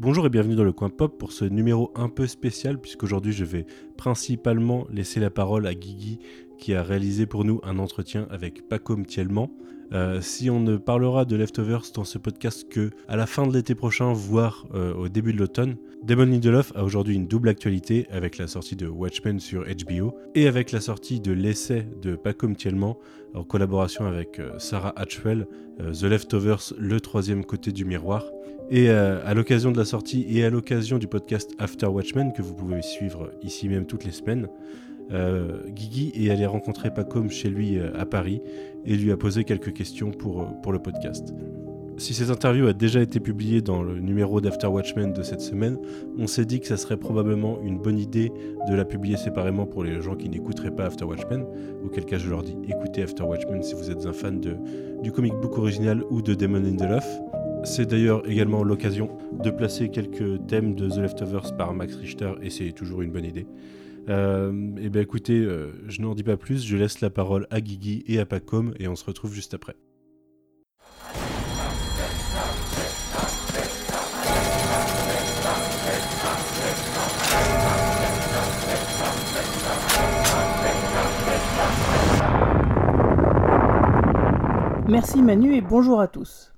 Bonjour et bienvenue dans le coin pop pour ce numéro un peu spécial puisqu'aujourd'hui je vais principalement laisser la parole à Guigui qui a réalisé pour nous un entretien avec Paco Mtielman. Euh, si on ne parlera de Leftovers dans ce podcast que à la fin de l'été prochain, voire euh, au début de l'automne, Damon Lindelof a aujourd'hui une double actualité avec la sortie de Watchmen sur HBO et avec la sortie de l'essai de Paco Mtielman en collaboration avec euh, Sarah Hatchwell, The Leftovers, le troisième côté du miroir. Et à l'occasion de la sortie et à l'occasion du podcast After Watchmen que vous pouvez suivre ici même toutes les semaines, Guigui est allé rencontrer Pacom chez lui euh, à Paris et lui a posé quelques questions pour, euh, pour le podcast. Si cette interview a déjà été publiée dans le numéro d'After Watchmen de cette semaine, on s'est dit que ça serait probablement une bonne idée de la publier séparément pour les gens qui n'écouteraient pas After Watchmen, auquel cas je leur dis écoutez After Watchmen si vous êtes un fan du comic book original ou de Damon Lindelof. C'est d'ailleurs également l'occasion de placer quelques thèmes de The Leftovers par Max Richter et c'est toujours une bonne idée. Euh, et eh bien écoutez, euh, je n'en dis pas plus, je laisse la parole à Guigui et à Pacom et on se retrouve juste après. Merci Manu et bonjour à tous.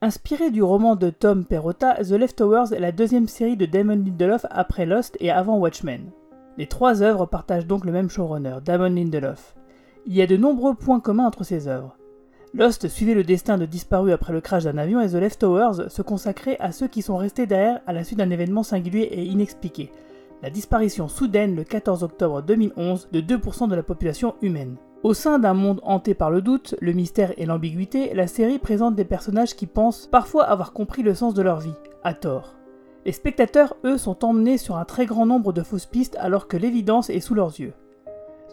Inspiré du roman de Tom Perrotta, The Leftovers est la deuxième série de Damon Lindelof après Lost et avant Watchmen. Les trois œuvres partagent donc le même showrunner, Damon Lindelof. Il y a de nombreux points communs entre ces œuvres. Lost suivait le destin de disparus après le crash d'un avion et The Leftovers se consacrait à ceux qui sont restés derrière à la suite d'un événement singulier et inexpliqué, la disparition soudaine le 14 octobre 2011 de 2% de la population humaine. Au sein d'un monde hanté par le doute, le mystère et l'ambiguïté, la série présente des personnages qui pensent parfois avoir compris le sens de leur vie, à tort. Les spectateurs, eux, sont emmenés sur un très grand nombre de fausses pistes alors que l'évidence est sous leurs yeux.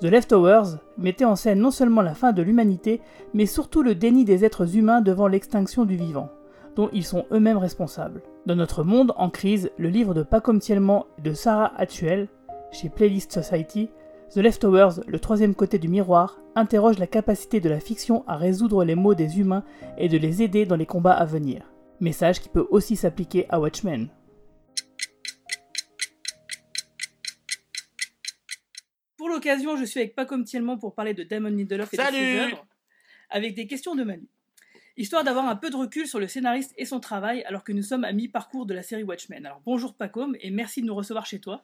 The Leftovers mettait en scène non seulement la fin de l'humanité, mais surtout le déni des êtres humains devant l'extinction du vivant, dont ils sont eux-mêmes responsables. Dans notre monde en crise, le livre de Pacom Tielman et de Sarah Hatchuel, chez Playlist Society, The Leftovers, le troisième côté du miroir, interroge la capacité de la fiction à résoudre les maux des humains et de les aider dans les combats à venir. Message qui peut aussi s'appliquer à Watchmen. L'occasion, je suis avec Paco Tielman pour parler de Damon Lindelof et de ses œuvres, avec des questions de Manu. Histoire d'avoir un peu de recul sur le scénariste et son travail, alors que nous sommes à mi-parcours de la série Watchmen. Alors bonjour Pacom et merci de nous recevoir chez toi.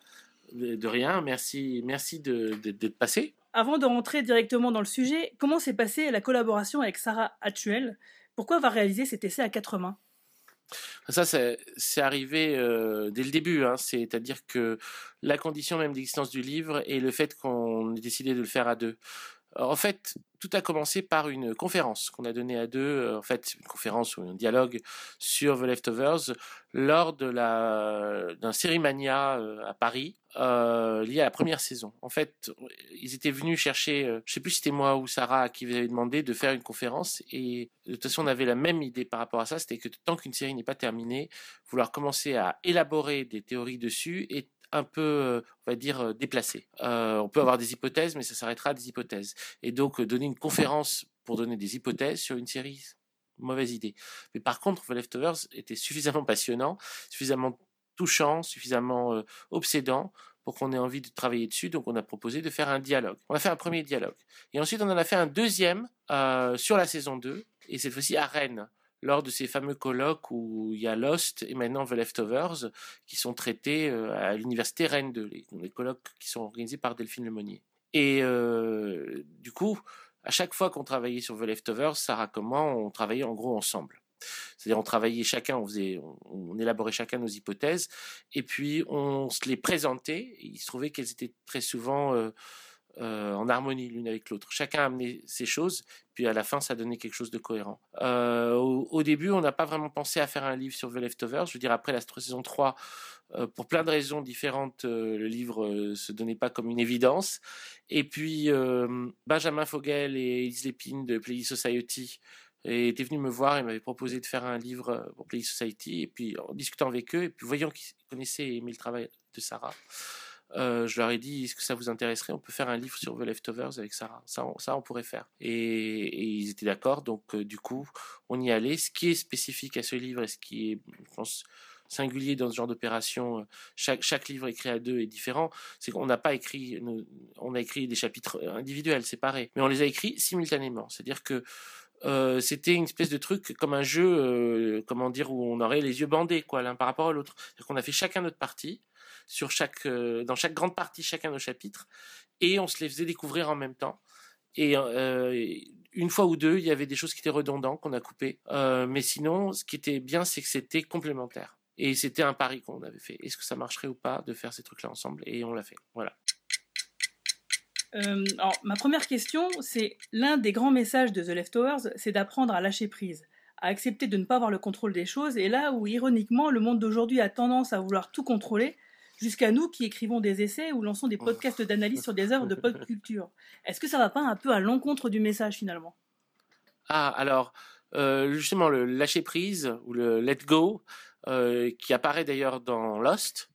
De rien, merci, merci d'être passé. Avant de rentrer directement dans le sujet, comment s'est passée la collaboration avec Sarah Hatchuel Pourquoi va réaliser cet essai à quatre mains? Ça, c'est arrivé euh, dès le début, hein. c'est-à-dire que la condition même d'existence du livre et le fait qu'on ait décidé de le faire à deux. En fait, tout a commencé par une conférence qu'on a donnée à deux, euh, en fait, une conférence ou un dialogue sur The Leftovers lors de la d'un Sérimania euh, à Paris euh, lié à la première saison. En fait, ils étaient venus chercher, je sais plus si c'était moi ou Sarah qui vous avait demandé de faire une conférence et de toute façon on avait la même idée par rapport à ça, c'était que tant qu'une série n'est pas terminée, vouloir commencer à élaborer des théories dessus et un peu, euh, on va dire, euh, déplacé. Euh, on peut avoir des hypothèses, mais ça s'arrêtera à des hypothèses. Et donc, donner une conférence pour donner des hypothèses sur une série, mauvaise idée. Mais par contre, The Leftovers était suffisamment passionnant, suffisamment touchant, suffisamment obsédant pour qu'on ait envie de travailler dessus. Donc, on a proposé de faire un dialogue. On a fait un premier dialogue. Et ensuite, on en a fait un deuxième sur la saison 2, et cette fois-ci à Rennes lors de ces fameux colloques où il y a Lost et maintenant The Leftovers qui sont traités euh, à l'université Rennes 2, les, colloques qui sont organisés par Delphine Lemonnier. Et euh, du coup, à chaque fois qu'on travaillait sur The Leftovers, Sarah comment on travaillait en gros ensemble. C'est-à-dire on travaillait chacun, on, faisait, on, élaborait chacun nos hypothèses, et puis on se les présentait, et il se trouvait qu'elles étaient très souvent... Euh, euh, en harmonie l'une avec l'autre. Chacun a amené ses choses, puis à la fin, ça donnait quelque chose de cohérent. Euh, au, début, on n'a pas vraiment pensé à faire un livre sur The Leftovers. Je veux dire, après la saison 3, euh, pour plein de raisons différentes, le livre se donnait pas comme une évidence. Et puis, Benjamin Fogel et Elise Lépine de Play Society étaient venus me voir et m'avaient proposé de faire un livre pour Play Society. Et puis, en discutant avec eux, et puis voyant qu'ils connaissaient et aimaient le travail de Sarah, euh, je leur ai dit est-ce que ça vous intéresserait On peut faire un livre sur The Leftovers avec Sarah. Ça, on, ça, on pourrait faire. Et, ils étaient d'accord. Donc, euh, du coup, on y allait. Ce qui est spécifique à ce livre et ce qui est, je pense, singulier dans ce genre d'opération. Chaque, chaque livre écrit à deux est différent. C'est qu'on n'a pas écrit, on a écrit des chapitres individuels, séparés, mais on les a écrits simultanément. C'est-à-dire que euh, c'était une espèce de truc comme un jeu, euh, comment dire, où on aurait les yeux bandés, quoi, l'un par rapport à l'autre. qu'on a fait chacun notre partie, sur chaque, euh, dans chaque grande partie, chacun nos chapitres, et on se les faisait découvrir en même temps. Et une fois ou deux, il y avait des choses qui étaient redondantes qu'on a coupées, mais sinon, ce qui était bien, c'est que c'était complémentaire. Et c'était un pari qu'on avait fait. Est-ce que ça marcherait ou pas de faire ces trucs-là ensemble? Et on l'a fait. Voilà. Euh, alors, ma première question, c'est l'un des grands messages de The Leftovers, c'est d'apprendre à lâcher prise, à accepter de ne pas avoir le contrôle des choses, et là où, ironiquement, le monde d'aujourd'hui a tendance à vouloir tout contrôler, jusqu'à nous qui écrivons des essais ou lançons des podcasts d'analyse sur des œuvres de pop culture. Est-ce que ça va pas un peu à l'encontre du message finalement? Ah, alors, euh, justement, le lâcher prise ou le let go, euh, qui apparaît d'ailleurs dans Lost,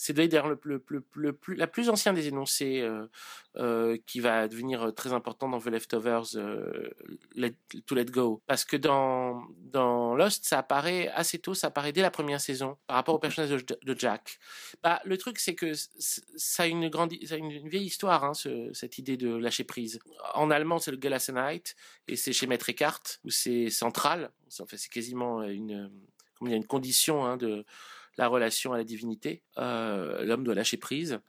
c'est d'ailleurs le, le, le, plus, la plus ancienne des énoncés euh, euh, qui va devenir euh, très important dans The Leftovers, euh, let, To Let Go. Parce que dans, dans Lost, ça apparaît assez tôt, ça apparaît dès la première saison par rapport au personnage de, de Jack. Bah, le truc, c'est que ça a une, grande, ça a une, vieille histoire, hein, ce, cette idée de lâcher prise. En allemand, c'est le Gelassenheit, et c'est chez Maître Eckhart, où c'est central. En fait, c'est quasiment une, comme il y a une condition hein, de la relation à la divinité. Euh, L'homme doit lâcher prise.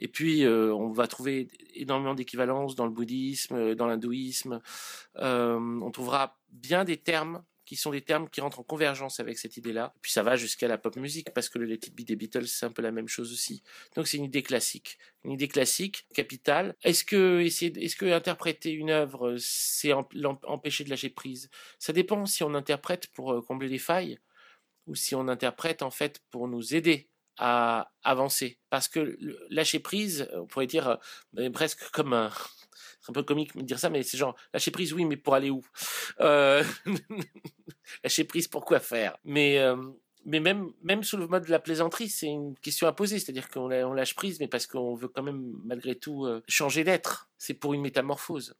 Et puis, euh, on va trouver énormément d'équivalences dans le bouddhisme, euh, dans l'hindouisme. On trouvera bien des termes qui sont des termes qui rentrent en convergence avec cette idée-là. Puis ça va jusqu'à la pop musique, parce que le Let It Be des Beatles, c'est un peu la même chose aussi. Donc c'est une idée classique. Une idée classique, capitale. Est-ce que, essayer, est-ce que interpréter une œuvre, c'est empêcher de lâcher prise? Ça dépend si on interprète pour combler les failles ou si on interprète en fait pour nous aider à avancer. Parce que lâcher prise, on pourrait dire euh, presque comme un, c'est un peu comique de dire ça, mais c'est genre lâcher prise, oui, mais pour aller où? Euh, Lâcher prise, pour quoi faire? Mais euh, mais même même sous le mode de la plaisanterie, c'est une question à poser, c'est-à-dire qu'on on lâche prise, mais parce qu'on veut quand même malgré tout changer d'être. C'est pour une métamorphose.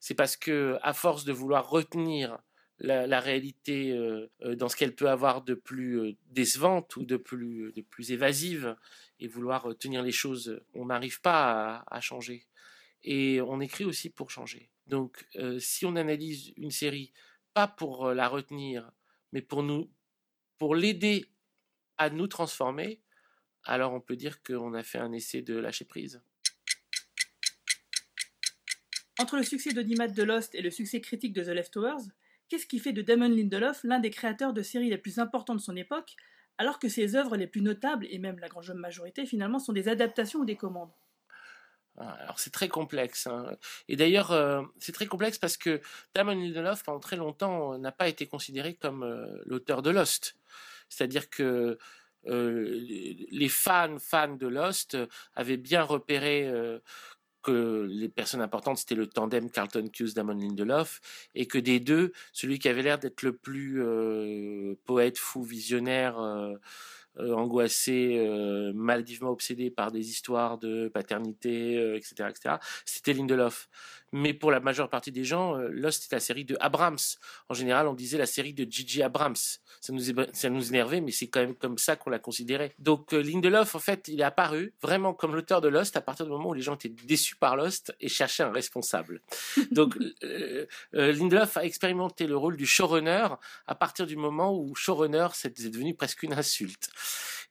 C'est parce que à force de vouloir retenir la, réalité euh, euh, dans ce qu'elle peut avoir de plus euh, décevante ou de plus, évasive et vouloir tenir les choses, on n'arrive pas à, changer. Et on écrit aussi pour changer. Donc si on analyse une série, pas pour la retenir, mais pour nous, pour l'aider à nous transformer, alors on peut dire qu'on a fait un essai de lâcher prise. Entre le succès d'Audimat de Lost et le succès critique de The Leftovers, Qu'est-ce qui fait de Damon Lindelof l'un des créateurs de séries les plus importants de son époque, alors que ses œuvres les plus notables, et même la grande majorité finalement, sont des adaptations ou des commandes? Ah, alors c'est très complexe. Hein. Et d'ailleurs, euh, c'est très complexe parce que Damon Lindelof, pendant très longtemps, n'a pas été considéré comme euh, l'auteur de Lost. C'est-à-dire que euh, les fans, fans de Lost avaient bien repéré que les personnes importantes, c'était le tandem Carlton Cuse, Damon Lindelof, et que des deux, celui qui avait l'air d'être le plus euh, poète, fou, visionnaire, euh, euh, angoissé, maladivement obsédé par des histoires de paternité, etc., etc. C'était Lindelof. Mais pour la majeure partie des gens, Lost est la série de Abrams. En général, on disait la série de Gigi Abrams. Ça nous, ça nous énervait, mais c'est quand même comme ça qu'on l'a considéré. Donc Lindelof, en fait, il est apparu vraiment comme l'auteur de Lost à partir du moment où les gens étaient déçus par Lost et cherchaient un responsable. Donc Lindelof a expérimenté le rôle du showrunner à partir du moment où showrunner c'est devenu presque une insulte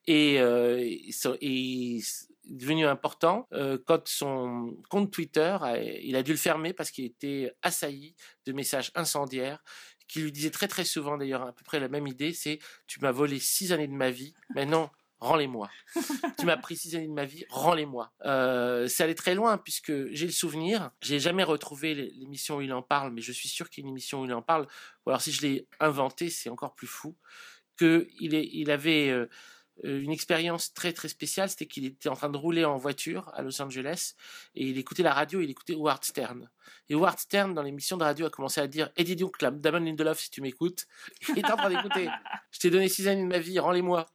et, euh, est devenu important euh, quand son compte Twitter, il a dû le fermer parce qu'il était assailli de messages incendiaires qui lui disaient très très souvent d'ailleurs à peu près la même idée, c'est tu m'as volé six années de ma vie, maintenant rends-les-moi. tu m'as pris six années de ma vie, rends-les-moi. Euh, c'est allé très loin puisque j'ai le souvenir, j'ai jamais retrouvé l'émission où il en parle, mais je suis sûr qu'il y a une émission où il en parle. Ou alors si je l'ai inventé, c'est encore plus fou qu'il il avait euh, euh, une expérience très très spéciale, c'était qu'il était en train de rouler en voiture à Los Angeles et il écoutait la radio, il écoutait Howard Stern. Et Howard Stern, dans l'émission de radio, a commencé à dire Et dis donc, Damon Lindelof, si tu m'écoutes, il est en train d'écouter. Je t'ai donné six années de ma vie, rends-les-moi.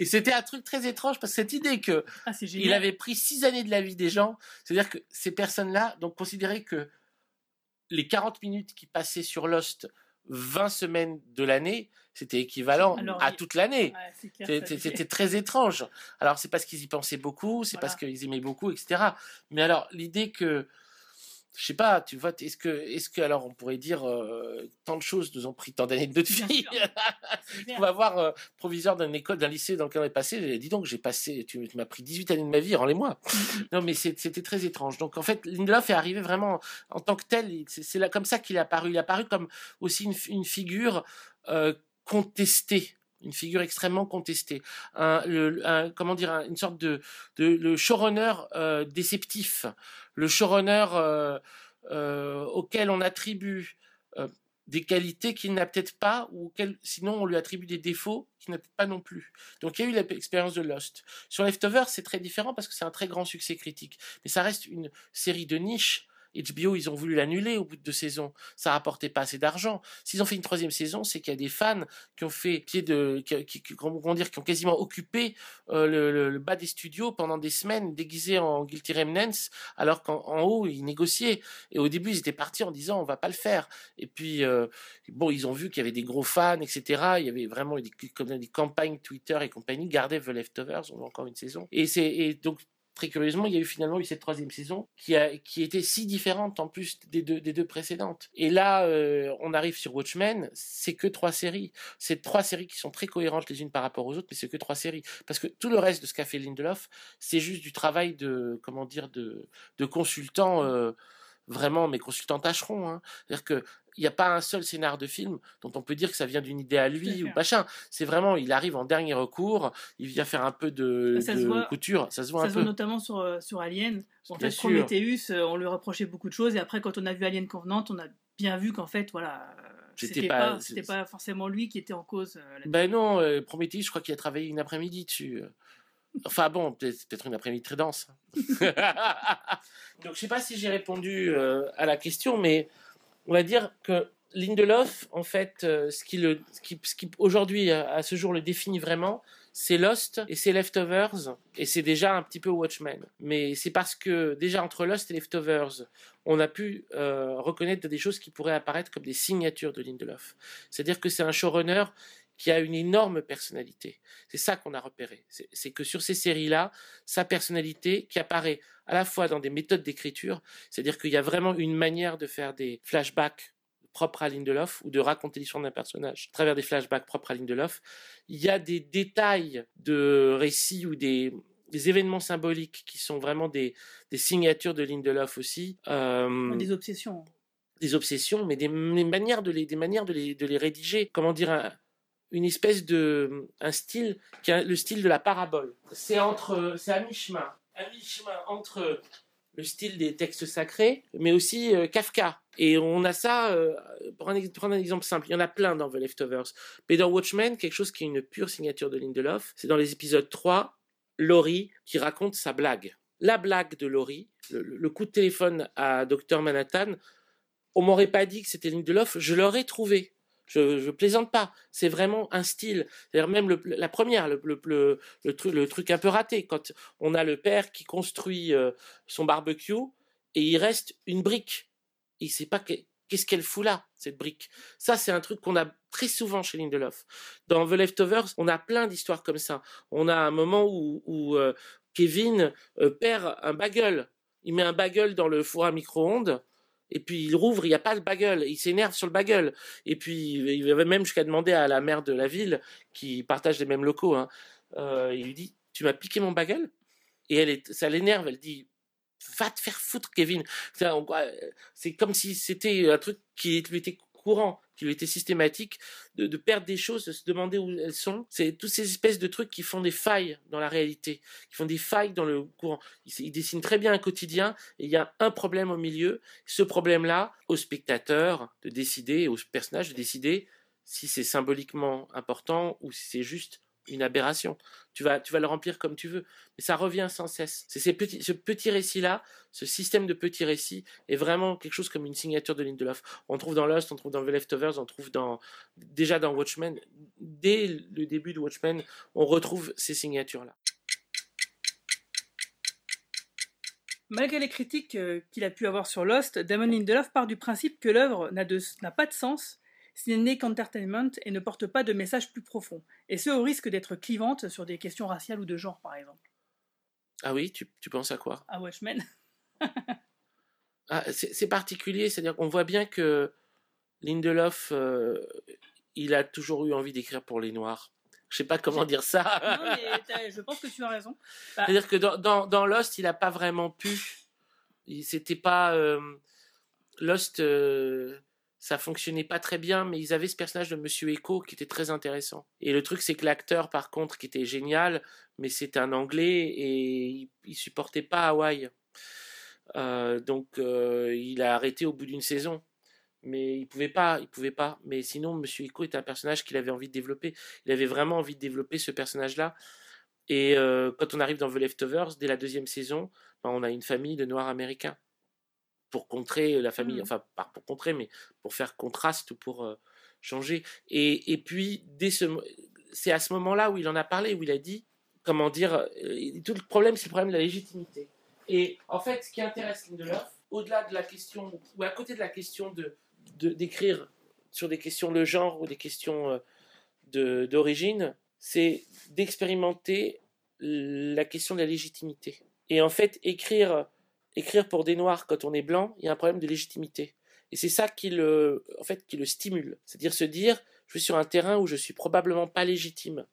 Et c'était un truc très étrange parce que cette idée que ah, il avait pris six années de la vie des gens, c'est-à-dire que ces personnes-là donc considéraient que les 40 minutes qui passaient sur Lost 20 semaines de l'année, c'était équivalent à toute l'année. c'était très étrange. Alors, c'est parce qu'ils y pensaient beaucoup, c'est parce qu'ils aimaient beaucoup, etc. Mais alors, l'idée que je sais pas, tu vois, est-ce que, est-ce que, alors on pourrait dire, euh, tant de choses nous ont pris tant d'années de notre vie. on va voir euh, proviseur d'une école, d'un lycée dans lequel on est passé. Dis donc, j'ai passé, tu, m'as pris 18 années de ma vie, rends-les-moi. Mm, mm. non, mais c'était très étrange. Donc en fait, Lindelof est arrivé vraiment en tant que tel. C'est là comme ça qu'il est apparu. Il est apparu comme aussi une, figure euh, contestée une figure extrêmement contestée, un, comment dire, une sorte de, le showrunner euh, déceptif, le showrunner euh, euh, auquel on attribue des qualités qu'il n'a peut-être pas, ou auquel, sinon on lui attribue des défauts qu'il n'a peut-être pas non plus. Donc il y a eu l'expérience de Lost. Sur Leftovers, c'est très différent parce que c'est un très grand succès critique, mais ça reste une série de niche HBO, ils ont voulu l'annuler au bout de deux saisons. Ça rapportait pas assez d'argent. S'ils ont fait une troisième saison, c'est qu'il y a des fans qui ont fait pied de, comment dire, qui ont quasiment occupé euh, le, bas des studios pendant des semaines, déguisés en Guilty Remnants, alors qu'en haut ils négociaient. Et au début, ils étaient partis en disant on va pas le faire. Et puis euh, bon, ils ont vu qu'il y avait des gros fans, etc. Il y avait vraiment des, comme des campagnes Twitter et compagnie. Gardez The Leftovers, on a encore une saison. Et c'est donc très curieusement, il y a eu finalement eu cette troisième saison qui, a, qui était si différente en plus des deux, des deux précédentes. Et là, euh, on arrive sur Watchmen, c'est que trois séries. C'est trois séries qui sont très cohérentes les unes par rapport aux autres, mais c'est que trois séries. Parce que tout le reste de ce qu'a fait Lindelof, c'est juste du travail de, comment dire, de, de consultant. Euh, vraiment mes consultants tâcheront. Hein. C'est-à-dire que il n'y a pas un seul scénar de film dont on peut dire que ça vient d'une idée à lui ou machin. C'est vraiment, il arrive en dernier recours, il vient faire un peu de, couture. Ça se voit ça se Voit notamment sur, euh, sur Alien. En fait, Prometheus, euh, on lui reprochait beaucoup de choses et après, quand on a vu Alien Covenant, on a bien vu qu'en fait, voilà. Euh, c'était pas, pas forcément lui qui était en cause. ben non, Prometheus, je crois qu'il a travaillé une après-midi dessus. Enfin bon, peut-être une après-midi très dense. Donc je sais pas si j'ai répondu à la question, mais on va dire que Lindelof, en fait, euh, ce qui, le, aujourd'hui, à, ce jour, le définit vraiment, c'est Lost et c'est Leftovers, et c'est déjà un petit peu Watchmen. Mais c'est parce que déjà entre Lost et Leftovers, on a pu euh, reconnaître des choses qui pourraient apparaître comme des signatures de Lindelof. C'est-à-dire que c'est un showrunner qui a une énorme personnalité. C'est ça qu'on a repéré. C'est que sur ces séries-là, sa personnalité qui apparaît à la fois dans des méthodes d'écriture, c'est-à-dire qu'il y a vraiment une manière de faire des flashbacks propres à Lindelof ou de raconter l'histoire d'un personnage à travers des flashbacks propres à Lindelof. Il y a des détails de récits ou des, événements symboliques qui sont vraiment des, signatures de Lindelof aussi. Euh, des obsessions. Des obsessions, mais des, manières de les, des manières de les, de les rédiger. Comment dire une espèce de un style qui a le style de la parabole. C'est entre c'est à mi-chemin, à mi-chemin entre le style des textes sacrés, mais aussi euh, Kafka. Et on a ça, euh, pour, prendre un exemple simple, il y en a plein dans The Leftovers. Mais dans Watchmen, quelque chose qui est une pure signature de Lindelof, c'est dans les épisodes 3, Laurie qui raconte sa blague. La blague de Laurie, le, coup de téléphone à Dr Manhattan, on m'aurait pas dit que c'était Lindelof, je l'aurais trouvé. Je, plaisante pas. C'est vraiment un style. C'est-à-dire même la première, le, truc, un peu raté, quand on a le père qui construit euh, son barbecue et il reste une brique. Il sait pas qu'est-ce qu'elle fout là, cette brique. Ça, c'est un truc qu'on a très souvent chez Lindelof. Dans The Leftovers, on a plein d'histoires comme ça. On a un moment où, où euh, Kevin euh, perd un bagel. Il met un bagel dans le four à micro-ondes et puis il rouvre, il n'y a pas de bagel, il s'énerve sur le bagel. Et puis il avait même jusqu'à demander à la maire de la ville, qui partage les mêmes locaux, hein, euh, il lui dit Tu m'as piqué mon bagel Et elle est, ça l'énerve, elle dit Va te faire foutre, Kevin. C'est comme si c'était un truc qui lui était courant, qui lui était systématique, de, perdre des choses, de se demander où elles sont. C'est toutes ces espèces de trucs qui font des failles dans la réalité, qui font des failles dans le courant. Il, il dessine très bien un quotidien et il y a un problème au milieu. Ce problème-là, au spectateur de décider, au personnage de décider si c'est symboliquement important ou si c'est juste une aberration. Tu vas, tu vas le remplir comme tu veux. Mais ça revient sans cesse. C'est ces petits, ce petit récit-là, ce système de petits récits est vraiment quelque chose comme une signature de Lindelof. On trouve dans Lost, on trouve dans The Leftovers, on trouve dans, déjà dans Watchmen. Dès le début de Watchmen, on retrouve ces signatures-là. Malgré les critiques euh, qu'il a pu avoir sur Lost, Damon Lindelof part du principe que l'œuvre n'a pas de sens n'est qu'entertainment et ne porte pas de message plus profond, et ce au risque d'être clivante sur des questions raciales ou de genre par exemple. Ah oui, tu, tu penses à quoi? À Watchmen ah, C'est particulier, c'est-à-dire qu'on voit bien que Lindelof, euh, il a toujours eu envie d'écrire pour les Noirs. Je sais pas comment dire ça. non, mais je pense que tu as raison. Bah c'est-à-dire que dans, dans, dans Lost, il n'a pas vraiment pu. C'était pas. Euh, Lost, euh, ça fonctionnait pas très bien, mais ils avaient ce personnage de Monsieur Echo qui était très intéressant. Et le truc, c'est que l'acteur, par contre, qui était génial, mais c'est un Anglais et il, il supportait pas Hawaï. Euh, donc, euh, il a arrêté au bout d'une saison mais il pouvait pas, il pouvait pas. Mais sinon, Monsieur Echo était un personnage qu'il avait envie de développer. Il avait vraiment envie de développer ce personnage-là. Et euh, quand on arrive dans The Leftovers, dès la deuxième saison, ben, on a une famille de Noirs américains pour contrer la famille, mmh. enfin pas pour contrer, mais pour faire contraste ou pour euh, changer. Et, et, puis dès ce, c'est à ce moment-là où il en a parlé, où il a dit, comment dire, euh, tout le problème, c'est le problème de la légitimité. Et en fait, ce qui intéresse Lindelof, au-delà de la question, ou à côté de la question de d'écrire sur des questions de genre ou des questions euh, d'origine, c'est d'expérimenter la question de la légitimité. Et en fait, écrire, écrire pour des noirs quand on est blanc, il y a un problème de légitimité. Et c'est ça qui le, en fait, qui le stimule. C'est-à-dire se dire, je suis sur un terrain où je suis probablement pas légitime.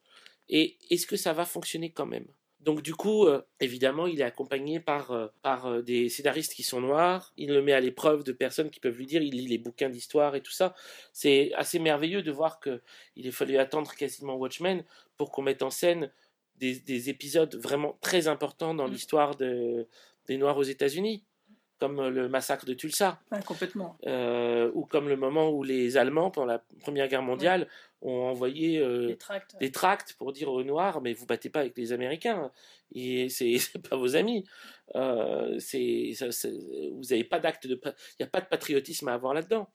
Et est-ce que ça va fonctionner quand même? Donc du coup, euh, évidemment, il est accompagné par, euh, par euh, des scénaristes qui sont noirs. Il le met à l'épreuve de personnes qui peuvent lui dire, il lit les bouquins d'histoire et tout ça. C'est assez merveilleux de voir qu'il a fallu attendre quasiment Watchmen pour qu'on mette en scène des, des, épisodes vraiment très importants dans mmh. l'histoire de, des Noirs aux États-Unis comme le massacre de Tulsa. complètement. Euh, ou comme le moment où les Allemands, pendant la Première Guerre mondiale, ont envoyé euh, des, tracts. pour dire aux Noirs, mais vous battez pas avec les Américains, et c'est pas vos amis. Euh, vous n'avez pas d'acte de... Il n'y a pas de patriotisme à avoir là-dedans.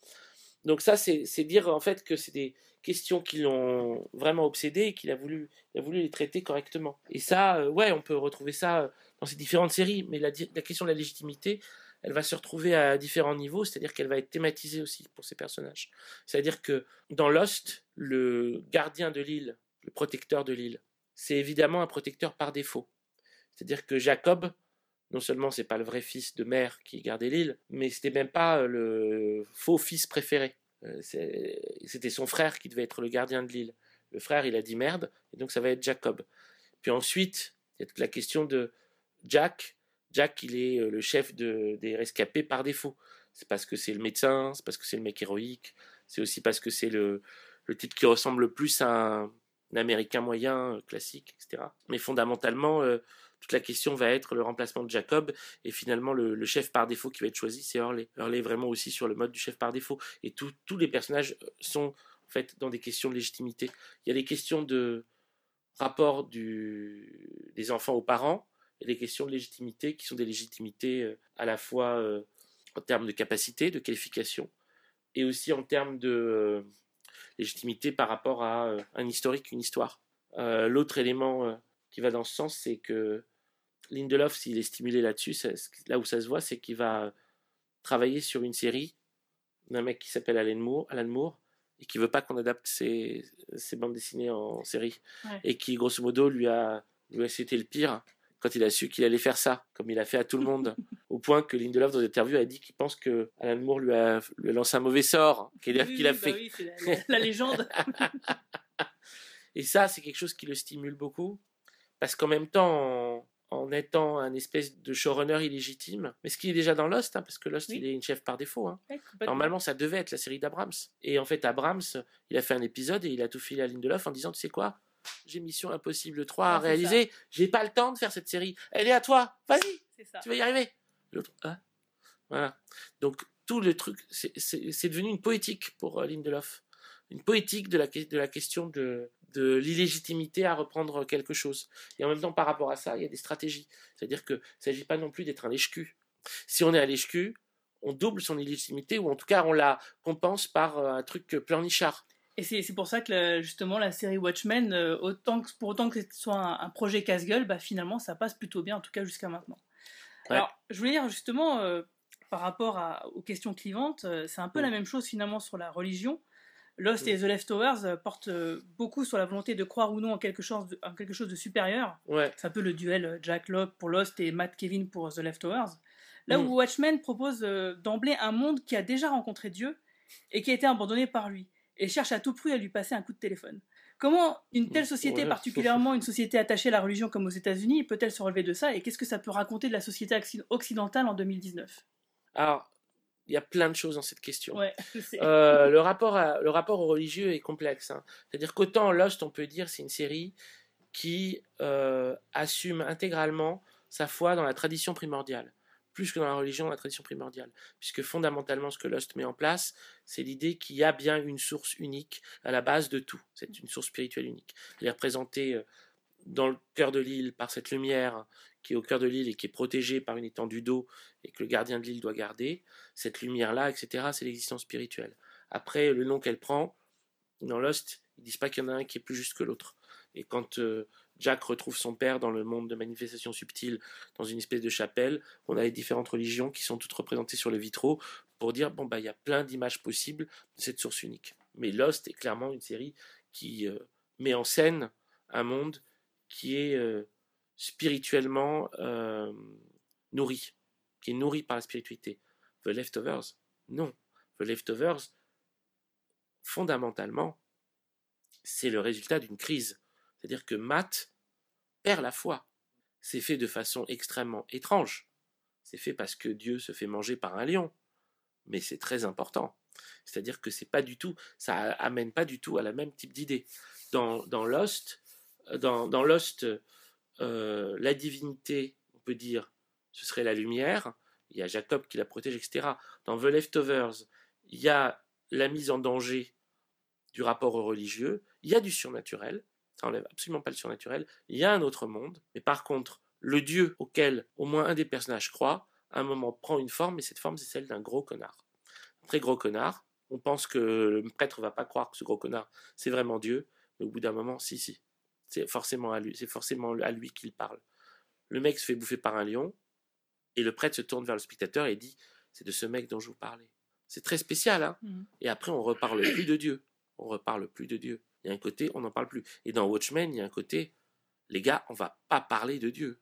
Donc ça, c'est dire en fait que c'est des questions qui l'ont vraiment obsédé et qu'il a voulu, il a voulu les traiter correctement. Et ça, ouais, on peut retrouver ça dans ces différentes séries, mais la, question de la légitimité, elle va se retrouver à différents niveaux, c'est-à-dire qu'elle va être thématisée aussi pour ces personnages. C'est-à-dire que dans Lost, le gardien de l'île, le protecteur de l'île, c'est évidemment un protecteur par défaut. C'est-à-dire que Jacob, non seulement c'est pas le vrai fils de mère qui gardait l'île, mais c'était même pas le faux fils préféré. Euh, c'était son frère qui devait être le gardien de l'île. Le frère, il a dit merde, et donc ça va être Jacob. Puis ensuite, il y a la question de Jack, Jack, il est euh, le chef de, des rescapés par défaut. C'est parce que c'est le médecin, c'est parce que c'est le mec héroïque, c'est aussi parce que c'est le, le type qui ressemble le plus à un, américain moyen, euh, classique, etc. Mais fondamentalement, euh, toute la question va être le remplacement de Jacob, et finalement, le, chef par défaut qui va être choisi, c'est Hurley. Hurley est vraiment aussi sur le mode du chef par défaut. Et tous les personnages sont en fait dans des questions de légitimité. Il y a des questions de rapport du, des enfants aux parents, et des questions de légitimité qui sont des légitimités euh, à la fois euh, en termes de capacité, de qualification, et aussi en termes de euh, légitimité par rapport à un historique, une histoire. L'autre élément qui va dans ce sens, c'est que Lindelof, s'il est stimulé là-dessus, là où ça se voit, c'est qu'il va travailler sur une série d'un mec qui s'appelle Alan Moore, Alan Moore, et qui veut pas qu'on adapte ses, bandes dessinées en série, et qui grosso modo lui a, lui a c'était le pire, quand il a su qu'il allait faire ça, comme il a fait à tout le monde, au point que Lindelof dans une interview a dit qu'il pense que Alan Moore lui a, lancé un mauvais sort, qu'il a, a bah fait. Oui, la, légende. Et ça, c'est quelque chose qui le stimule beaucoup, parce qu'en même temps, en, étant un espèce de showrunner illégitime, mais ce qui est déjà dans Lost, hein, parce que Lost, il est une chef par défaut. Hein. Normalement, ça devait être la série d'Abrams. Et en fait, Abrams, il a fait un épisode et il a tout filé à Lindelof en disant, tu sais quoi j'ai Mission Impossible 3 à réaliser, j'ai pas le temps de faire cette série. Elle est à toi, vas-y, tu vas y arriver. L'autre, hein voilà. Donc tout le truc, c'est devenu une poétique pour euh, Lindelof, une poétique de la, de la question de, de l'illégitimité à reprendre quelque chose. Et en même temps, par rapport à ça, il y a des stratégies. C'est-à-dire que ne s'agit pas non plus d'être un lèche-cul. Si on est un lèche-cul, on double son illégitimité, ou en tout cas, on la compense par euh, un truc pleurnichard. Et c'est pour ça que justement la série Watchmen, euh, autant que, pour autant que ce soit un, projet casse-gueule, bah, finalement ça passe plutôt bien, en tout cas jusqu'à maintenant. Alors, je voulais dire justement, euh, par rapport aux questions clivantes, euh, c'est un peu la même chose finalement sur la religion. Lost et The Leftovers portent euh, beaucoup sur la volonté de croire ou non en quelque chose de, en quelque chose de supérieur. C'est un peu le duel Jack Locke pour Lost et Matt Kevin pour The Leftovers. Là Mm. où Watchmen propose d'emblée un monde qui a déjà rencontré Dieu et qui a été abandonné par lui et cherche à tout prix à lui passer un coup de téléphone. Comment une telle société, Ouais. particulièrement une société attachée à la religion comme aux États-Unis, peut-elle se relever de ça et qu'est-ce que ça peut raconter de la société occ- occidentale en 2019 Alors, il y a plein de choses dans cette question. Ouais. Euh, le, rapport à- le rapport au religieux est complexe. hein. C'est-à-dire qu'autant Lost, on peut dire, c'est une série qui euh, assume intégralement sa foi dans la tradition primordiale, plus que dans la religion, la tradition primordiale. Puisque fondamentalement, ce que Lost met en place, c'est l'idée qu'il y a bien une source unique à la base de tout. C'est une source spirituelle unique. Elle est représentée euh, dans le cœur de l'île par cette lumière qui est au cœur de l'île et qui est protégée par une étendue d'eau et que le gardien de l'île doit garder. Cette lumière-là, etc., c'est l'existence spirituelle. Après, le nom qu'elle prend, dans Lost, ils disent pas qu'il y en a un qui est plus juste que l'autre. Et quand euh, Jack retrouve son père dans le monde de manifestations subtiles, dans une espèce de chapelle, on a les différentes religions qui sont toutes représentées sur les vitraux pour dire bon bah il y a plein d'images possibles de cette source unique. Mais Lost est clairement une série qui euh, met en scène un monde qui est euh, spirituellement nourri, qui est nourri par la spiritualité. The Leftovers, non. The Leftovers, fondamentalement, c'est le résultat d'une crise. C'est-à-dire que Matt perd la foi. C'est fait de façon extrêmement étrange. C'est fait parce que Dieu se fait manger par un lion. Mais c'est très important. C'est-à-dire que c'est pas du tout, ça amène pas du tout à la même type d'idée. Dans, Lost, dans, Lost, euh, la divinité, on peut dire, ce serait la lumière. Il y a Jacob qui la protège, etc. Dans The Leftovers, il y a la mise en danger du rapport religieux. Il y a du surnaturel. Ça enlève absolument pas le surnaturel. Il y a un autre monde. Mais par contre, le Dieu auquel au moins un des personnages croit, à un moment prend une forme, et cette forme, c'est celle d'un gros connard. Un très gros connard. On pense que le prêtre va pas croire que ce gros connard, c'est vraiment Dieu. Mais au bout d'un moment, si, si. C'est forcément à lui, c'est forcément à lui qu'il parle. Le mec se fait bouffer par un lion, et le prêtre se tourne vers le spectateur et dit C'est de ce mec dont je vous parlais. C'est très spécial, hein Mhm. Et après, on reparle plus de Dieu. On reparle plus de Dieu. Il y a un côté, on n'en parle plus. Et dans Watchmen, il y a un côté, les gars, on va pas parler de Dieu.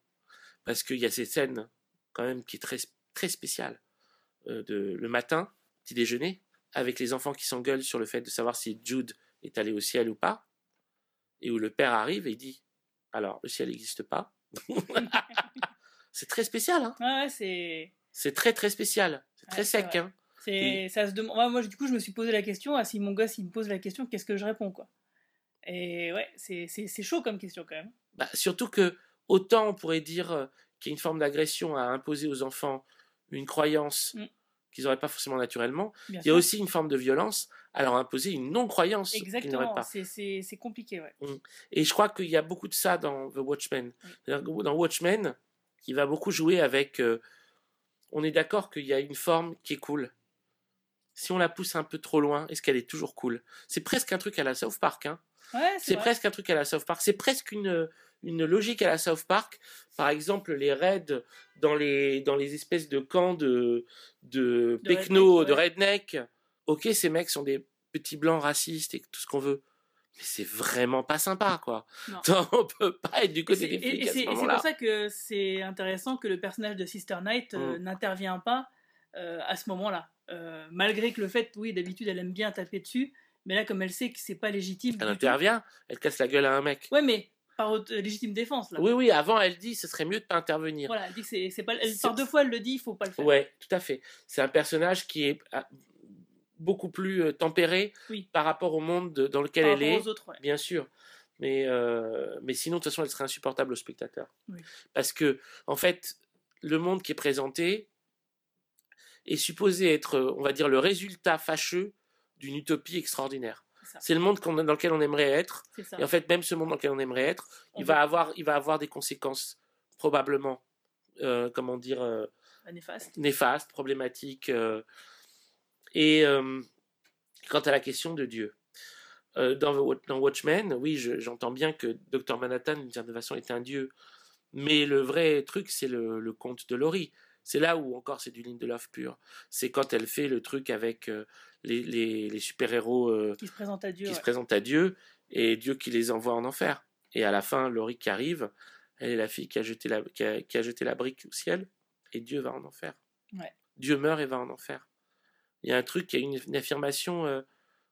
Parce qu'il y a ces scènes, quand même, qui est très, très spéciale. Euh, de, le matin, petit déjeuner, avec les enfants qui s'engueulent sur le fait de savoir si Jude est allé au ciel ou pas. Et où le père arrive et il dit Alors, le ciel n'existe pas. c'est très spécial, hein Ouais, ouais, c'est. C'est très, très spécial. C'est très Ouais, sec, hein C'est, ça se demande. ouais, moi, du coup, je me suis posé la question. Ah, si mon gosse il me pose la question, qu'est-ce que je réponds, quoi Et ouais, c'est, chaud comme question quand même. Bah, surtout que autant on pourrait dire euh, qu'il y a une forme d'agression à imposer aux enfants une croyance Mm. qu'ils n'auraient pas forcément naturellement, Bien il y a sûr. aussi une forme de violence à leur imposer une non-croyance qu'ils n'auraient Exactement. pas. C'est, c'est, compliqué, ouais. Et je crois qu'il y a beaucoup de ça dans The Watchmen. Que Dans Watchmen, il va beaucoup jouer avec... euh, on est d'accord qu'il y a une forme qui est cool. Si on la pousse un peu trop loin, est-ce qu'elle est toujours cool? C'est presque un truc à la South Park, hein Ouais, c'est, presque un truc à la South Park. C'est presque une, une logique à la South Park. Par exemple, les raids dans les, dans les espèces de camps de, de, De pecno, redneck, de ouais. redneck. Ok, ces mecs sont des petits blancs racistes et tout ce qu'on veut. Mais c'est vraiment pas sympa, quoi. Non. On peut pas être du côté des flics et c'est- ce pour ça que c'est intéressant que le personnage de Sister Knight euh, Mm. n'intervient pas euh, à ce moment-là. Euh, malgré que le fait, oui, d'habitude, elle aime bien taper dessus, mais là, comme elle sait que c'est pas légitime. Elle tout- intervient, elle casse la gueule à un mec. Ouais, mais par euh, légitime défense, là. Oui, oui, avant, elle dit ce serait mieux de pas intervenir. Voilà, elle dit que c'est, pas. Elle, par deux fois, elle le dit, il faut pas le faire. Ouais, tout à fait. C'est un personnage qui est ah, beaucoup plus euh, tempéré Oui. par rapport au monde de- dans lequel Par elle est, aux autres, ouais. bien sûr. Mais, euh, mais sinon, de toute façon, elle serait insupportable au spectateur. Oui. Parce que, en fait, le monde qui est présenté est supposé être, on va dire, le résultat fâcheux d'une utopie extraordinaire. C'est le monde dans lequel on aimerait être. Et en fait, même ce monde dans lequel on aimerait être, On il va, avoir, il va avoir des conséquences, probablement, euh, comment dire, euh, Pas néfaste. néfaste, problématique. euh, et euh, quant à la question de Dieu, euh, dans, Watchmen, oui, je- j'entends bien que Dr Manhattan, d'une certaine façon, est un dieu. Mais le vrai truc, c'est le, le conte de Laurie. C'est là où encore c'est du Lindelof pur. C'est quand elle fait le truc avec euh, les, les, les super-héros euh, Qui se présente à Dieu. qui ouais. se présentent à Dieu et Dieu qui les envoie en enfer. Et à la fin, Laurie qui arrive, elle est la fille qui a jeté la, qui a, qui a jeté la brique au ciel et Dieu va en enfer. Ouais. Dieu meurt et va en enfer. Il y a un truc, il y a une, une affirmation euh,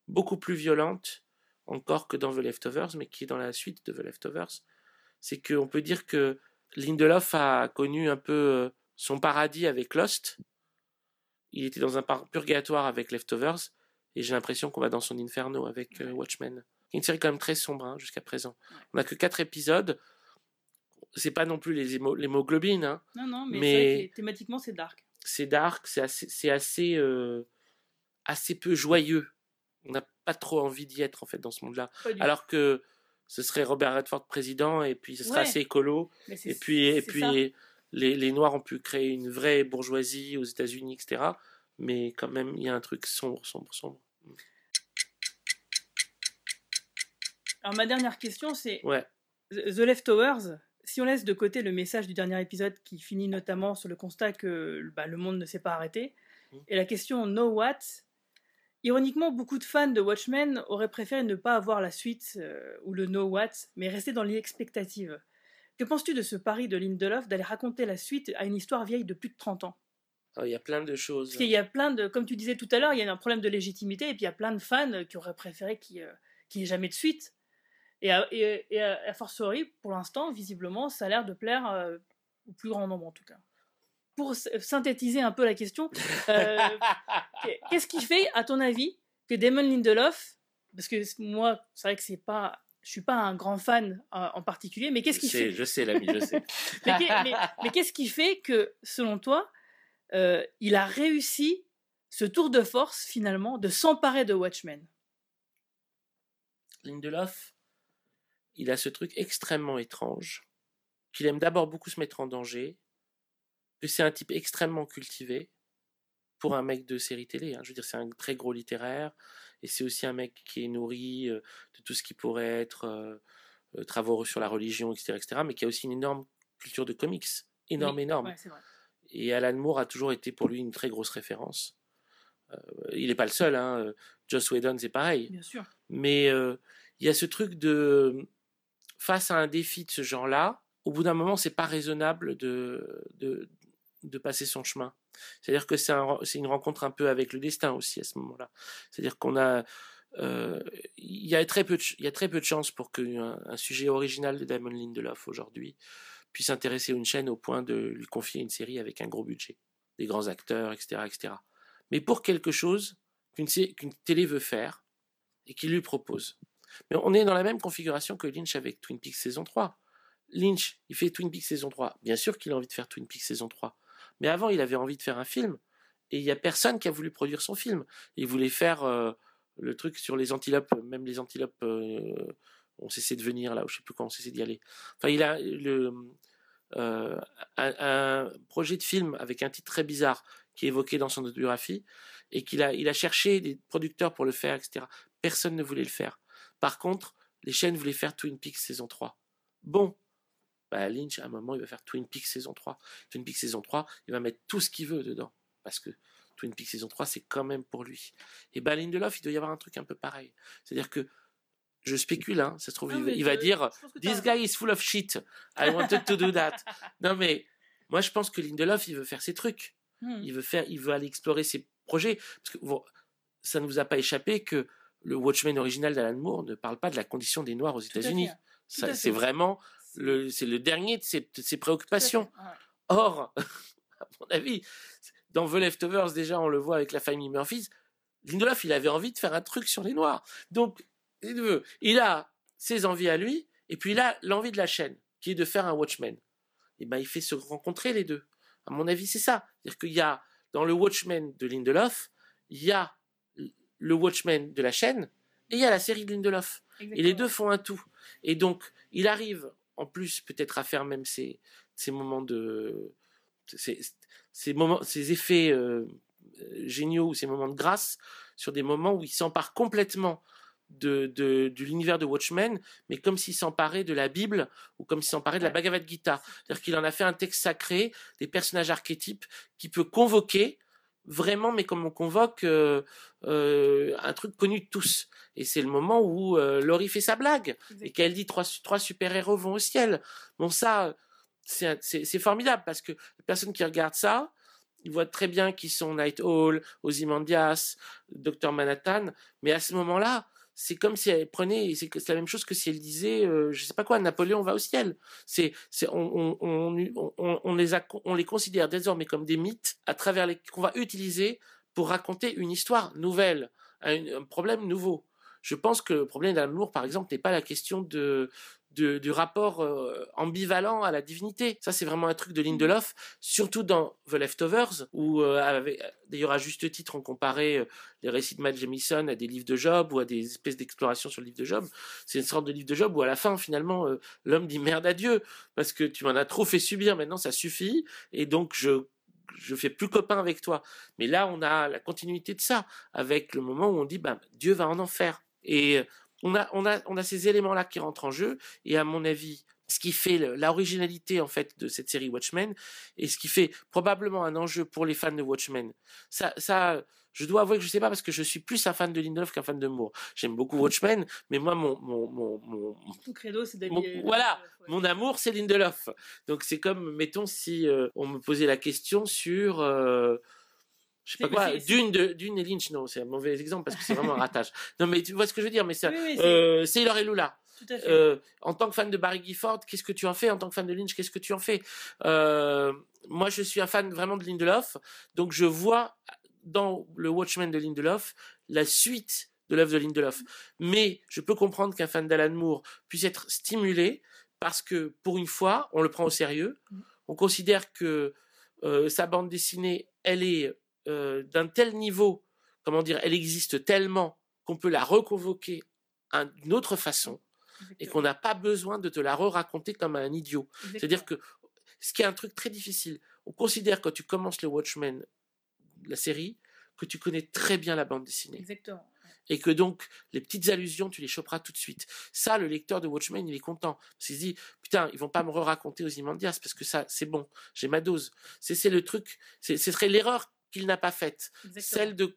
beaucoup plus violente encore que dans The Leftovers, mais qui est dans la suite de The Leftovers. C'est qu'on peut dire que Lindelof a connu un peu son paradis avec Lost. Il était dans un purgatoire avec Leftovers. Et j'ai l'impression qu'on va dans son inferno avec euh, Watchmen. Une série quand même très sombre hein, jusqu'à présent. On n'a que quatre épisodes. C'est pas non plus les hémo- l'hémoglobine. Hein. Non, non, mais, Mais- c'est vrai que thématiquement, c'est dark. C'est dark, c'est assez, euh, assez peu joyeux. On n'a pas trop envie d'y être en fait dans ce monde-là. Alors que ce serait Robert Redford président et puis ce serait Ouais. assez écolo. Et puis, et puis. Les, les Noirs ont pu créer une vraie bourgeoisie aux États-Unis, etc. Mais quand même, il y a un truc sombre, sombre, sombre. Alors, ma dernière question, c'est Ouais. The Leftovers. Si on laisse de côté le message du dernier épisode qui finit notamment sur le constat que bah, le monde ne s'est pas arrêté, Mhm. et la question No What, ironiquement, beaucoup de fans de Watchmen auraient préféré ne pas avoir la suite euh, ou le No What, mais rester dans l'expectative. Que penses-tu de ce pari de Lindelof d'aller raconter la suite à une histoire vieille de plus de 30 ans? Alors, il y a plein de choses. Parce qu'il y a plein de, comme tu disais tout à l'heure, il y a un problème de légitimité, et puis il y a plein de fans qui auraient préféré qu'il n'y ait jamais de suite. Et à, et, et à- fortiori, pour l'instant, visiblement, ça a l'air de plaire euh, au plus grand nombre en tout cas. Pour synthétiser un peu la question, euh, qu'est-ce qui fait, à ton avis, que Damon Lindelof, parce que moi, c'est vrai que c'est pas, je suis pas un grand fan euh, en particulier, mais qu'est-ce qui sais, fait je sais, l'ami, je sais. mais, qu'est- mais- mais qu'est-ce qui fait que, selon toi, euh, il a réussi ce tour de force, finalement, de s'emparer de Watchmen? Lindelof, il a ce truc extrêmement étrange, qu'il aime d'abord beaucoup se mettre en danger, que c'est un type extrêmement cultivé pour un mec de série télé. hein. Je veux dire, c'est un très gros littéraire, et c'est aussi un mec qui est nourri euh, de tout ce qui pourrait être euh, euh, travaux sur la religion, etc., etc., mais qui a aussi une énorme culture de comics. Énorme, Oui, énorme. ouais, c'est vrai. Et Alan Moore a toujours été pour lui une très grosse référence. Il n'est pas le seul, hein. Joss Whedon, c'est pareil. Bien sûr. Mais il y a ce truc de face à un défi de ce genre-là, au bout d'un moment, c'est pas raisonnable de, de, de passer son chemin. C'est-à-dire que c'est un, c'est une rencontre un peu avec le destin aussi à ce moment-là. C'est-à-dire qu'on a euh, il y a très peu de, chances pour qu'un un sujet original de Damon Lindelof aujourd'hui puisse intéresser une chaîne au point de lui confier une série avec un gros budget, des grands acteurs, etc., etc. Mais pour quelque chose qu'une télé veut faire et qu'il lui propose. Mais on est dans la même configuration que Lynch avec Twin Peaks saison 3. Lynch, il fait Twin Peaks saison 3. Bien sûr qu'il a envie de faire Twin Peaks saison 3. Mais avant, il avait envie de faire un film. Et il n'y a personne qui a voulu produire son film. Il voulait faire euh, le truc sur les antilopes. Même les antilopes euh, ont cessé de venir là, ou je sais plus quand on cessé d'y aller. Enfin, il a euh, un, un projet de film avec un titre très bizarre qui est évoqué dans son autobiographie et qu'il a, il a cherché des producteurs pour le faire, etc. Personne ne voulait le faire. Par contre, les chaînes voulaient faire Twin Peaks saison 3. Bon, bah Lynch, à un moment, il va faire Twin Peaks saison 3. Twin Peaks saison 3, il va mettre tout ce qu'il veut dedans. Parce que Twin Peaks saison 3, c'est quand même pour lui. Et bah Lindelof, il doit y avoir un truc un peu pareil. C'est-à-dire que, je spécule, hein, ça se trouve, Non, il, va- il dire This guy is full of shit. I wanted to do that. non mais, moi je pense que Lindelof, il veut faire ses trucs Hmm. il veut faire, il veut aller explorer ses projets. Parce que bon, ça ne vous a pas échappé que le Watchmen original d'Alan Moore ne parle pas de la condition des Noirs aux. États-Unis. C'est vraiment c'est le dernier de ses, de préoccupations. ouais. Or, à mon avis, dans The Leftovers, déjà, on le voit avec la famille Murphys, Lindelof, il avait envie de faire un truc sur les Noirs. Donc, il veut- il a ses envies à lui, et puis il a l'envie de la chaîne, qui est de faire un Watchmen. Et ben, il fait se rencontrer les deux. À mon avis, c'est ça. C'est-à-dire qu'il y a, dans le Watchmen de Lindelof, il y a le Watchmen de la chaîne, et il y a la série de Lindelof. Et les deux font un tout. Et donc, il arrive, en plus, peut-être à faire même ces, ces moments de. Ces, ces moments, ces effets euh, euh, géniaux ou ces moments de grâce sur des moments où il s'empare complètement de, de, de l'univers de Watchmen, mais comme s'il s'emparait de la Bible ou comme s'il s'emparait de la Bhagavad Gita. C'est-à-dire qu'il en a fait un texte sacré, des personnages archétypes qui peut convoquer vraiment, mais comme on convoque euh, euh, un truc connu de tous. Et c'est le moment où euh, Laurie fait sa blague et qu'elle dit trois, trois super-héros vont au ciel. Bon, ça, c'est formidable parce que les personnes qui regardent ça, ils voient très bien qui sont Night Hall, Ozymandias, Dr Manhattan, mais à ce moment-là, c'est comme si elle prenait, c'est la même chose que si elle disait, euh, je sais pas quoi, Napoléon va au ciel. C'est, on, les considère désormais comme des mythes à travers les qu'on va utiliser pour raconter une histoire nouvelle, un, problème nouveau. Je pense que le problème d'amour, par exemple, n'est pas la question de du rapport euh, ambivalent à la divinité. Ça, c'est vraiment un truc de Lindelof, surtout dans The Leftovers, où, euh, d'ailleurs, à juste titre, on comparait euh, les récits de Matt Jamison à des livres de Job ou à des espèces d'explorations sur le livre de Job. C'est une sorte de livre de Job où, à la fin, finalement, l'homme dit merde à Dieu, parce que tu m'en as trop fait subir, maintenant ça suffit, et donc je je fais plus copain avec toi. Mais là, on a la continuité de ça, avec le moment où on dit, ben, Dieu va en enfer. Et on a, on a, on a ces éléments-là qui rentrent en jeu, et à mon avis, ce qui fait l'originalité en fait de cette série Watchmen, et ce qui fait probablement un enjeu pour les fans de Watchmen. Ça, ça, je dois avouer que je sais pas parce que je suis plus un fan de Lindelof qu'un fan de Moore. J'aime beaucoup Watchmen, mais moi mon mon mon, mon Tout credo c'est voilà, mon amour c'est Lindelof. Donc c'est comme mettons si euh, on me posait la question sur euh, je sais pas quoi, d'une de, d'une et Lynch, non, c'est un mauvais exemple parce que c'est vraiment un ratage. Non, mais tu vois ce que je veux dire, mais ça, oui, euh, Sailor et Lula. Euh, en tant que fan de Barry Gifford, qu'est-ce que tu en fais? En tant que fan de Lynch, qu'est-ce que tu en fais? Euh, Moi, je suis un fan vraiment de Lindelof, donc je vois dans le Watchmen de Lindelof la suite de l'œuvre de Lindelof. Mais je peux comprendre qu'un fan d'Alan Moore puisse être stimulé parce que, pour une fois, on le prend au sérieux. Mm. On considère que euh, sa bande dessinée, elle est euh, d'un tel niveau, comment dire, elle existe tellement qu'on peut la reconvoquer d'une autre façon et qu'on n'a pas besoin de te la re-raconter comme un idiot. C'est-à-dire que ce qui est un truc très difficile, on considère quand tu commences le Watchmen, la série, que tu connais très bien la bande dessinée. Exactement. Et que donc, les petites allusions, tu les choperas tout de suite. Ça, le lecteur de Watchmen, il est content. Parce qu'il se dit, putain, ils vont pas me re-raconter aux Imandias, parce que ça, c'est bon. J'ai ma dose. C'est le truc. Ce serait l'erreur qu'il n'a pas faite. Celle de,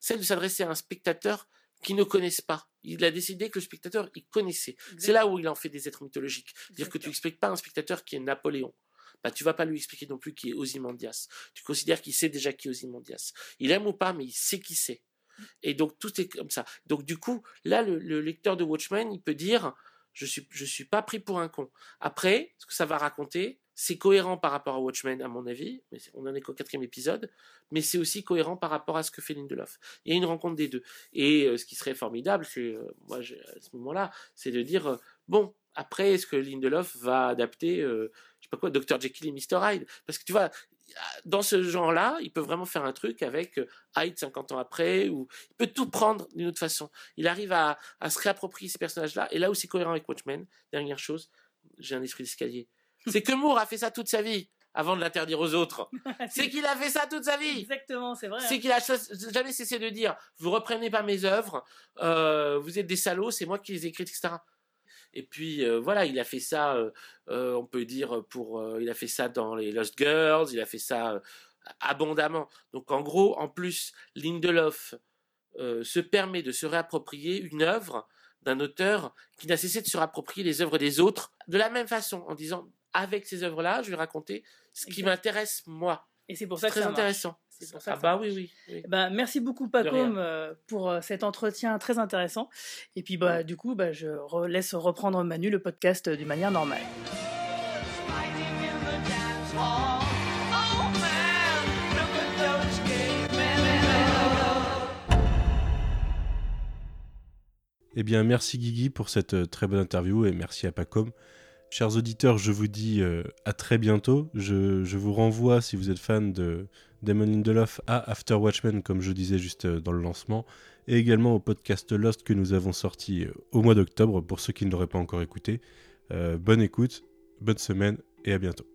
celle de s'adresser à un spectateur qui ne connaisse pas. Il a décidé que le spectateur, il connaissait. C'est là où il en fait des êtres mythologiques. Dire que tu expliques pas à un spectateur qui est Napoléon. Bah, tu vas pas lui expliquer non plus qui est Ozymandias. Tu considères qu'il sait déjà qui est Ozymandias. Il aime ou pas, mais il sait qui c'est. Et donc, tout est comme ça. Donc, du coup, là, le, le lecteur de Watchmen, il peut dire, je suis, je suis pas pris pour un con. Après, ce que ça va raconter, c'est cohérent par rapport à Watchmen, à mon avis, mais on en est qu'au quatrième épisode, mais c'est aussi cohérent par rapport à ce que fait Lindelof. Il y a une rencontre des deux. Et euh, ce qui serait formidable, c'est, euh, moi, à ce moment-là, c'est de dire, euh, bon, après, est-ce que Lindelof va adapter, je sais pas quoi, Dr. Jekyll et Mr. Hyde? Parce que tu vois, dans ce genre-là, il peut vraiment faire un truc avec Hyde 50 ans après, ou il peut tout prendre d'une autre façon. Il arrive à, à se réapproprier ces personnages-là, et là où c'est cohérent avec Watchmen, dernière chose, j'ai un esprit d'escalier c'est que Moore a fait ça toute sa vie avant de l'interdire aux autres. c'est qu'il a fait ça toute sa vie. Exactement, c'est vrai. C'est hein. qu'il a jamais cessé de dire vous reprenez pas mes œuvres, euh, vous êtes des salauds, c'est moi qui les ai écrites, etc. Et puis euh, voilà, il a fait ça, euh, on peut dire pour, il a fait ça dans les Lost Girls, il a fait ça abondamment. Donc en gros, en plus, Lindelof se permet de se réapproprier une œuvre d'un auteur qui n'a cessé de se réapproprier les œuvres des autres de la même façon, en disant avec ces œuvres-là, je vais raconter ce qui m'intéresse moi. Et c'est pour ça que très intéressant. C'est pour ça ah bah oui, oui. oui. Bah, merci beaucoup Pacom euh, pour euh, cet entretien très intéressant. Et puis bah du coup bah, je laisse reprendre Manu le podcast d'une manière normale. Eh bien, merci Guigui pour cette euh, très bonne interview et merci à Pacom. Chers auditeurs, je vous dis euh, à très bientôt. Je, vous renvoie, si vous êtes fan de Damon Lindelof, à After Watchmen, comme je disais juste euh, dans le lancement, et également au podcast Lost que nous avons sorti euh, au mois d'octobre, pour ceux qui ne l'auraient pas encore écouté. bonne écoute, bonne semaine, et à bientôt.